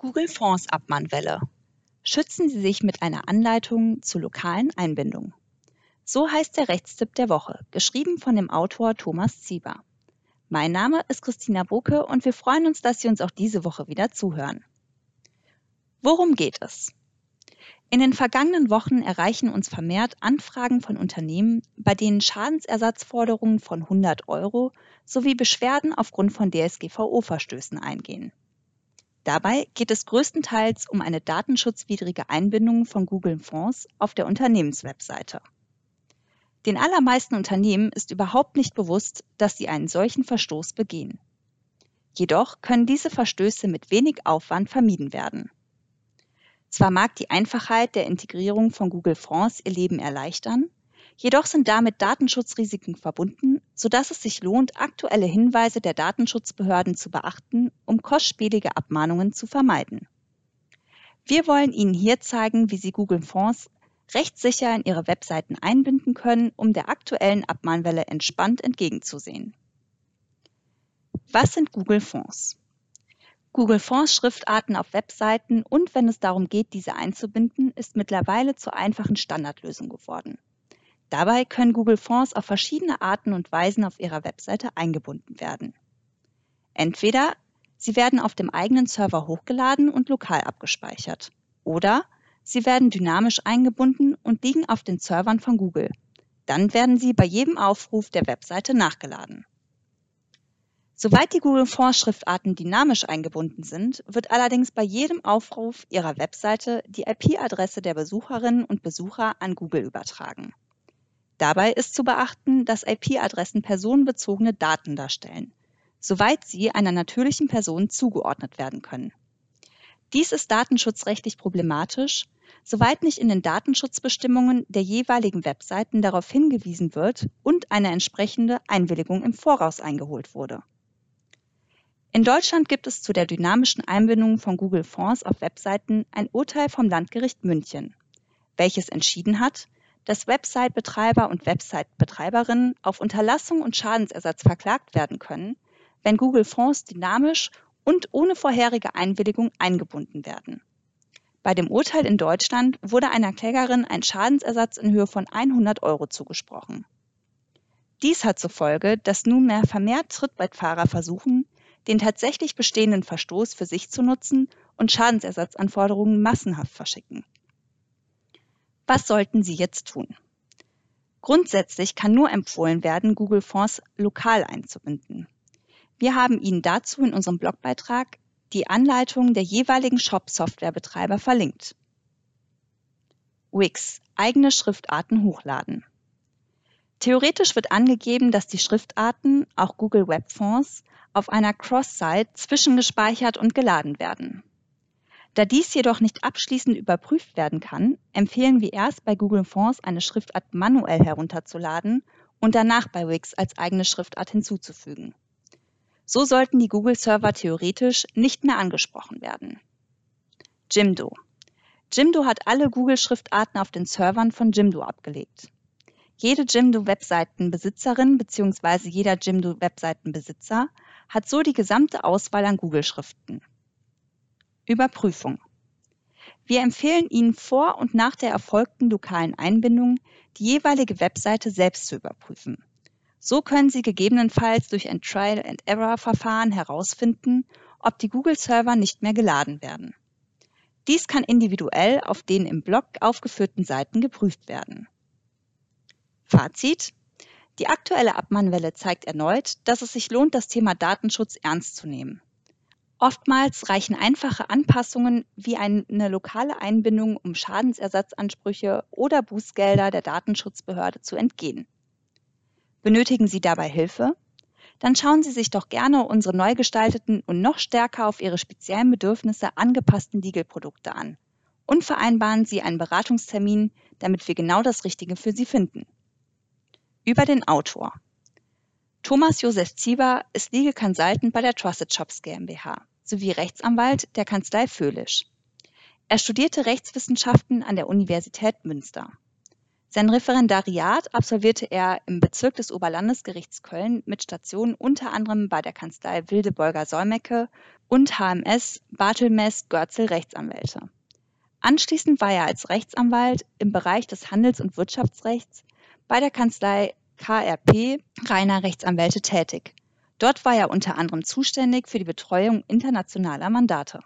Google Fonds Abmahnwelle. Schützen Sie sich mit einer Anleitung zur lokalen Einbindung. So heißt der Rechtstipp der Woche, geschrieben von dem Autor Thomas Zieber. Mein Name ist Christina Boke und wir freuen uns, dass Sie uns auch diese Woche wieder zuhören. Worum geht es? In den vergangenen Wochen erreichen uns vermehrt Anfragen von Unternehmen, bei denen Schadensersatzforderungen von 100 Euro sowie Beschwerden aufgrund von DSGVO-Verstößen eingehen. Dabei geht es größtenteils um eine datenschutzwidrige Einbindung von Google Fonds auf der Unternehmenswebseite. Den allermeisten Unternehmen ist überhaupt nicht bewusst, dass sie einen solchen Verstoß begehen. Jedoch können diese Verstöße mit wenig Aufwand vermieden werden. Zwar mag die Einfachheit der Integrierung von Google Fonds ihr Leben erleichtern, Jedoch sind damit Datenschutzrisiken verbunden, sodass es sich lohnt, aktuelle Hinweise der Datenschutzbehörden zu beachten, um kostspielige Abmahnungen zu vermeiden. Wir wollen Ihnen hier zeigen, wie Sie Google Fonds rechtssicher in Ihre Webseiten einbinden können, um der aktuellen Abmahnwelle entspannt entgegenzusehen. Was sind Google Fonds? Google Fonds Schriftarten auf Webseiten und wenn es darum geht, diese einzubinden, ist mittlerweile zur einfachen Standardlösung geworden. Dabei können Google Fonds auf verschiedene Arten und Weisen auf Ihrer Webseite eingebunden werden. Entweder sie werden auf dem eigenen Server hochgeladen und lokal abgespeichert oder sie werden dynamisch eingebunden und liegen auf den Servern von Google. Dann werden sie bei jedem Aufruf der Webseite nachgeladen. Soweit die Google Fonds Schriftarten dynamisch eingebunden sind, wird allerdings bei jedem Aufruf Ihrer Webseite die IP-Adresse der Besucherinnen und Besucher an Google übertragen. Dabei ist zu beachten, dass IP-Adressen personenbezogene Daten darstellen, soweit sie einer natürlichen Person zugeordnet werden können. Dies ist datenschutzrechtlich problematisch, soweit nicht in den Datenschutzbestimmungen der jeweiligen Webseiten darauf hingewiesen wird und eine entsprechende Einwilligung im Voraus eingeholt wurde. In Deutschland gibt es zu der dynamischen Einbindung von Google Fonds auf Webseiten ein Urteil vom Landgericht München, welches entschieden hat, dass Website-Betreiber und Website-Betreiberinnen auf Unterlassung und Schadensersatz verklagt werden können, wenn Google Fonds dynamisch und ohne vorherige Einwilligung eingebunden werden. Bei dem Urteil in Deutschland wurde einer Klägerin ein Schadensersatz in Höhe von 100 Euro zugesprochen. Dies hat zur Folge, dass nunmehr vermehrt Trittbrettfahrer versuchen, den tatsächlich bestehenden Verstoß für sich zu nutzen und Schadensersatzanforderungen massenhaft verschicken. Was sollten Sie jetzt tun? Grundsätzlich kann nur empfohlen werden, Google Fonds lokal einzubinden. Wir haben Ihnen dazu in unserem Blogbeitrag die Anleitung der jeweiligen Shop-Softwarebetreiber verlinkt. Wix eigene Schriftarten hochladen. Theoretisch wird angegeben, dass die Schriftarten, auch Google Web Fonds, auf einer Cross-Site zwischengespeichert und geladen werden. Da dies jedoch nicht abschließend überprüft werden kann, empfehlen wir erst bei Google Fonds eine Schriftart manuell herunterzuladen und danach bei Wix als eigene Schriftart hinzuzufügen. So sollten die Google-Server theoretisch nicht mehr angesprochen werden. Jimdo. Jimdo hat alle Google-Schriftarten auf den Servern von Jimdo abgelegt. Jede Jimdo-Webseitenbesitzerin bzw. jeder Jimdo-Webseitenbesitzer hat so die gesamte Auswahl an Google-Schriften. Überprüfung. Wir empfehlen Ihnen vor und nach der erfolgten lokalen Einbindung die jeweilige Webseite selbst zu überprüfen. So können Sie gegebenenfalls durch ein Trial-and-Error-Verfahren herausfinden, ob die Google-Server nicht mehr geladen werden. Dies kann individuell auf den im Blog aufgeführten Seiten geprüft werden. Fazit. Die aktuelle Abmahnwelle zeigt erneut, dass es sich lohnt, das Thema Datenschutz ernst zu nehmen. Oftmals reichen einfache Anpassungen wie eine lokale Einbindung, um Schadensersatzansprüche oder Bußgelder der Datenschutzbehörde zu entgehen. Benötigen Sie dabei Hilfe? Dann schauen Sie sich doch gerne unsere neu gestalteten und noch stärker auf Ihre speziellen Bedürfnisse angepassten Legal-Produkte an und vereinbaren Sie einen Beratungstermin, damit wir genau das Richtige für Sie finden. Über den Autor. Thomas Josef Zieber ist Legal Consultant bei der Trusted Shops GmbH sowie Rechtsanwalt der Kanzlei Föhlisch. Er studierte Rechtswissenschaften an der Universität Münster. Sein Referendariat absolvierte er im Bezirk des Oberlandesgerichts Köln mit Stationen unter anderem bei der Kanzlei Wildeborger-Solmecke und HMS Bartelmess-Görzel Rechtsanwälte. Anschließend war er als Rechtsanwalt im Bereich des Handels- und Wirtschaftsrechts bei der Kanzlei KRP Reiner Rechtsanwälte tätig. Dort war er unter anderem zuständig für die Betreuung internationaler Mandate